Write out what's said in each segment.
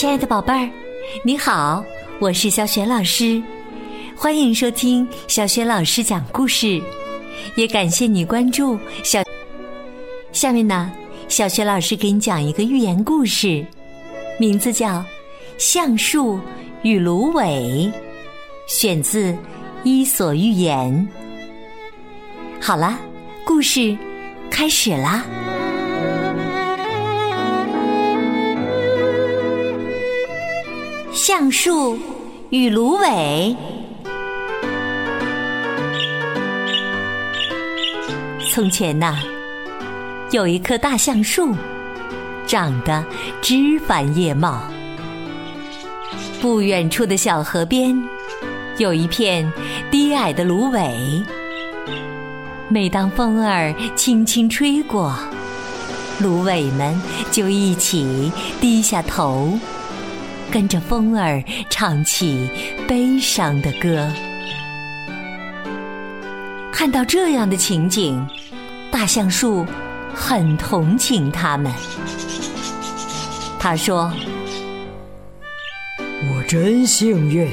亲爱的宝贝儿，你好，我是小雪老师，欢迎收听小雪老师讲故事，也感谢你关注小。下面呢，小雪老师给你讲一个寓言故事，名字叫《橡树与芦苇》，选自《伊索寓言》。好了，故事开始啦。橡树与芦苇。从前呐，有一棵大橡树，长得枝繁叶茂。不远处的小河边，有一片低矮的芦苇。每当风儿轻轻吹过，芦苇们就一起低下头。跟着风儿唱起悲伤的歌。看到这样的情景，大橡树很同情他们。他说：“我真幸运，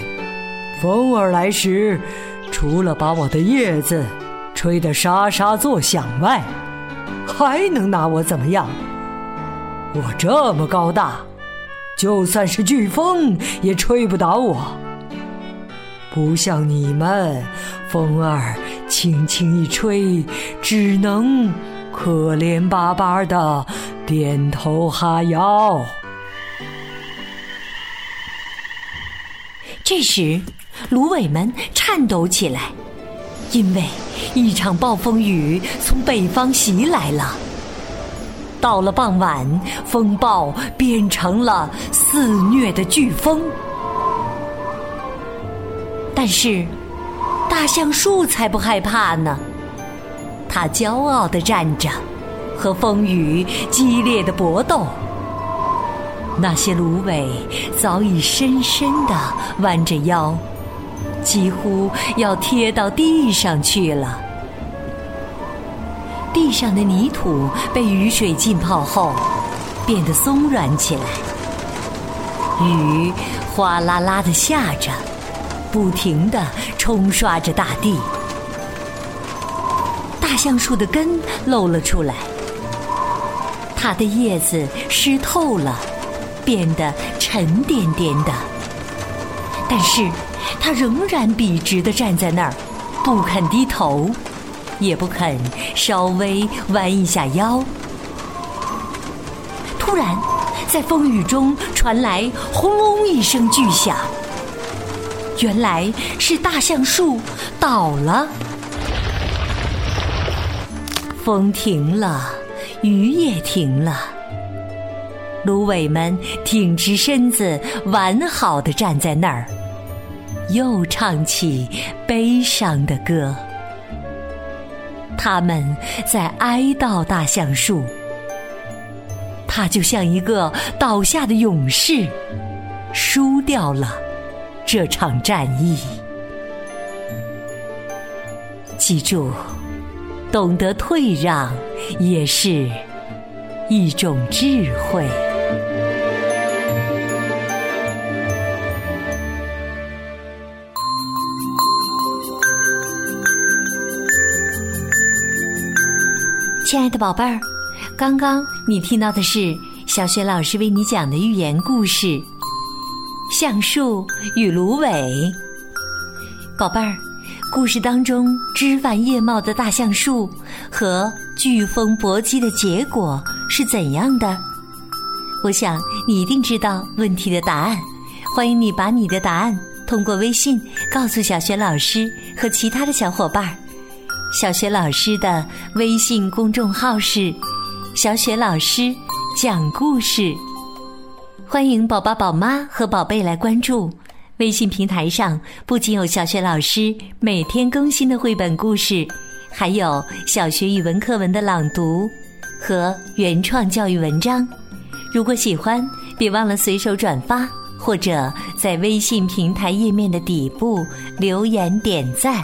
风儿来时，除了把我的叶子吹得沙沙作响外，还能拿我怎么样？我这么高大。”就算是飓风也吹不倒我，不像你们，风儿轻轻一吹，只能可怜巴巴的点头哈腰。这时，芦苇们颤抖起来，因为一场暴风雨从北方袭来了。到了傍晚，风暴变成了肆虐的飓风。但是，大橡树才不害怕呢。它骄傲地站着，和风雨激烈的搏斗。那些芦苇早已深深地弯着腰，几乎要贴到地上去了。地上的泥土被雨水浸泡后，变得松软起来。雨哗啦啦的下着，不停的冲刷着大地。大橡树的根露了出来，它的叶子湿透了，变得沉甸甸的。但是，它仍然笔直的站在那儿，不肯低头。也不肯稍微弯一下腰。突然，在风雨中传来轰隆一声巨响，原来是大橡树倒了。风停了，雨也停了，芦苇们挺直身子，完好的站在那儿，又唱起悲伤的歌。他们在哀悼大橡树，他就像一个倒下的勇士，输掉了这场战役。记住，懂得退让也是一种智慧。亲爱的宝贝儿，刚刚你听到的是小雪老师为你讲的寓言故事《橡树与芦苇》。宝贝儿，故事当中枝繁叶茂的大橡树和飓风搏击的结果是怎样的？我想你一定知道问题的答案。欢迎你把你的答案通过微信告诉小雪老师和其他的小伙伴儿。小雪老师的微信公众号是“小雪老师讲故事”，欢迎宝宝、宝妈和宝贝来关注。微信平台上不仅有小雪老师每天更新的绘本故事，还有小学语文课文的朗读和原创教育文章。如果喜欢，别忘了随手转发，或者在微信平台页面的底部留言点赞。